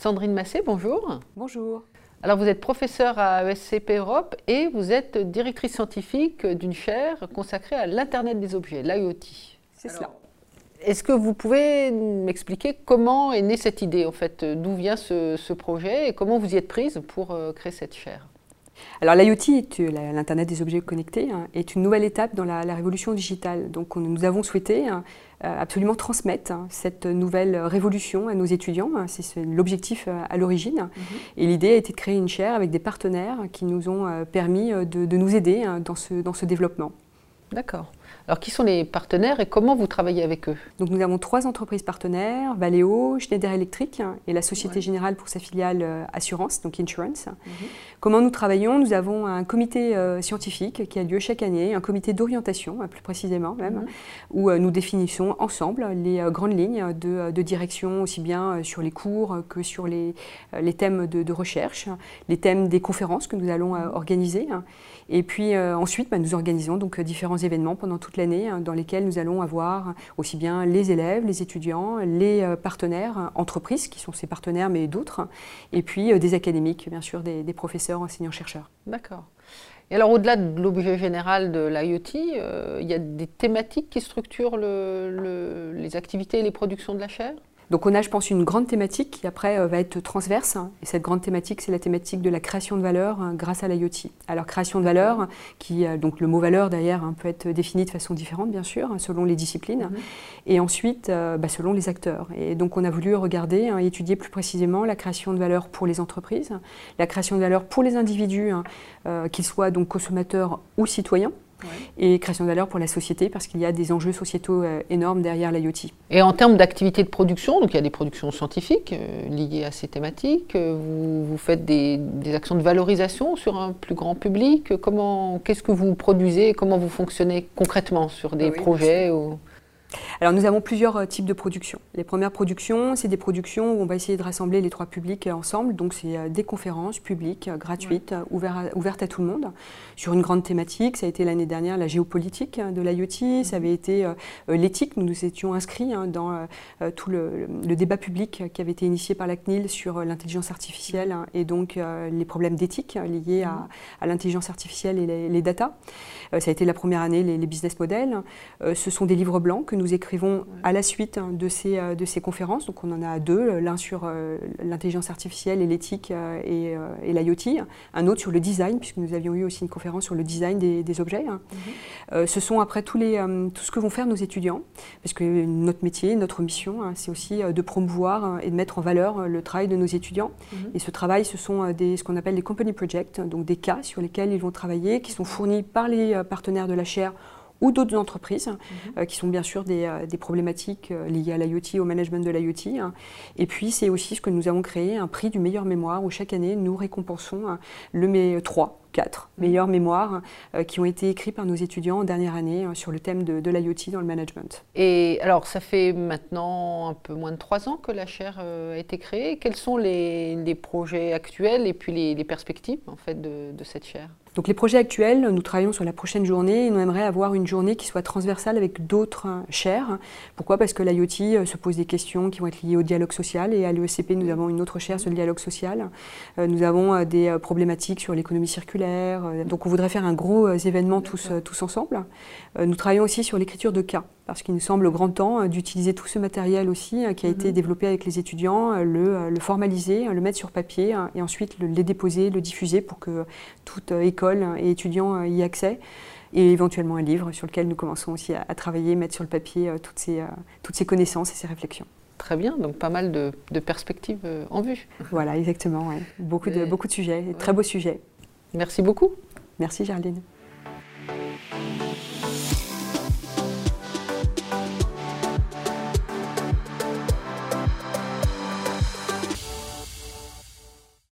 Sandrine Massé, bonjour. Bonjour. Alors vous êtes professeur à ESCP Europe et vous êtes directrice scientifique d'une chaire consacrée à l'Internet des objets, l'IoT. C'est cela. Est-ce que vous pouvez m'expliquer comment est née cette idée, en fait, d'où vient ce, projet et comment vous y êtes prise pour euh, créer cette chaire? Alors l'IoT, l'Internet des objets connectés, hein, est une nouvelle étape dans la, révolution digitale. Donc nous avons souhaité hein, euh, absolument transmettre hein, cette nouvelle révolution à nos étudiants. C'est l'objectif euh, à l'origine. Mhm. Et l'idée a été de créer une chaire avec des partenaires qui nous ont euh, permis de, nous aider dans ce développement. D'accord. Alors, qui sont les partenaires et comment vous travaillez avec eux? Donc, nous avons trois entreprises partenaires Valeo, Schneider Electric et la Société Générale pour sa filiale euh, Assurance, donc Insurance. Mhm. Comment nous travaillons? Nous avons un comité euh, scientifique qui a lieu chaque année, un comité d'orientation, euh, plus précisément même, mhm. où nous définissons ensemble les grandes lignes de, direction, aussi bien sur les cours que sur les, les thèmes de, recherche, les thèmes des conférences que nous allons organiser. Et puis ensuite, bah, nous organisons donc différents événements pendant toute l'année hein, dans lesquels nous allons avoir aussi bien les élèves, les étudiants, les euh, partenaires, entreprises qui sont ces partenaires mais d'autres, et puis euh, des académiques, bien sûr, des, professeurs, enseignants-chercheurs. D'accord. Et alors, au-delà de l'objet général de l'IoT, euh, il y a des thématiques qui structurent les activités et les productions de la chaire? Donc on a, je pense, une grande thématique qui après euh, va être transverse. Et cette grande thématique, c'est la thématique de la création de valeur hein, grâce à l'IoT. Alors création de valeur, qui euh, donc le mot valeur d'ailleurs hein, peut être défini de façon différente, bien sûr, hein, selon les disciplines, mhm. et ensuite euh, bah, selon les acteurs. Et donc on a voulu regarder et étudier plus précisément la création de valeur pour les entreprises, la création de valeur pour les individus, qu'ils soient donc consommateurs ou citoyens et création de valeur pour la société parce qu'il y a des enjeux sociétaux euh, énormes derrière l'IoT. Et en termes d'activité de production, donc il y a des productions scientifiques euh, liées à ces thématiques, euh, vous, vous faites des, des, actions de valorisation sur un plus grand public, comment, qu'est-ce que vous produisez, comment vous fonctionnez concrètement sur des ah projets ou... Alors nous avons plusieurs euh, types de productions. Les premières productions, c'est des productions où on va essayer de rassembler les trois publics euh, ensemble. Donc c'est euh, des conférences publiques, gratuites, ouvertes à tout le monde, sur une grande thématique. Ça a été l'année dernière la géopolitique de l'IoT, ça avait été l'éthique. Nous nous étions inscrits hein, dans tout le, débat public qui avait été initié par la CNIL sur l'intelligence artificielle hein, et donc les problèmes d'éthique liés à, l'intelligence artificielle et les, data. ça a été la première année les, les business models. ce sont des livres blancs que nous écrivons à la suite hein, de ces, euh, de ces conférences. Donc on en a deux, euh, l'un sur euh, l'intelligence artificielle et l'éthique et, et l'IoT, un autre sur le design, puisque nous avions eu aussi une conférence sur le design des, objets. Hein. Mhm. ce sont après tous les, tout ce que vont faire nos étudiants, parce que notre métier, notre mission, hein, c'est aussi de promouvoir et de mettre en valeur le travail de nos étudiants. Mhm. Et ce travail, ce sont des, ce qu'on appelle des company projects, donc des cas sur lesquels ils vont travailler, qui sont fournis par les partenaires de la chaire ou d'autres entreprises, mhm. euh, qui sont bien sûr des, euh, problématiques euh, liées à l'IoT, au management de l'IoT. Hein. Et puis, c'est aussi ce que nous avons créé, un prix du meilleur mémoire, où chaque année, nous récompensons hein, le 3 quatre meilleures mémoires euh, qui ont été écrits par nos étudiants en dernière année euh, sur le thème de, de l'IoT dans le management. Et alors, ça fait maintenant un peu moins de trois ans que la chaire euh, a été créée. Quels sont les, projets actuels et puis les, perspectives en fait de, de cette chaire? Donc les projets actuels, nous travaillons sur la prochaine journée et nous aimerions avoir une journée qui soit transversale avec d'autres chaires. Pourquoi? Parce que l'IoT se pose des questions qui vont être liées au dialogue social et à l'ESCP nous avons une autre chaire sur le dialogue social. Nous avons des problématiques sur l'économie circulaire, euh, donc on voudrait faire un gros euh, événement tous, euh, tous ensemble. Nous travaillons aussi sur l'écriture de cas, parce qu'il nous semble grand temps d'utiliser tout ce matériel aussi qui a été mhm. développé avec les étudiants, le, le formaliser, le mettre sur papier et ensuite le, les déposer, le diffuser pour que toute école et étudiant y ait accès et éventuellement un livre sur lequel nous commençons aussi à, travailler, mettre sur le papier toutes, ces, toutes ces connaissances et ces réflexions. Très bien, donc pas mal de, perspectives en vue. Voilà, exactement. Beaucoup, de, beaucoup de sujets, très beaux sujets. Merci beaucoup. Merci Gerline.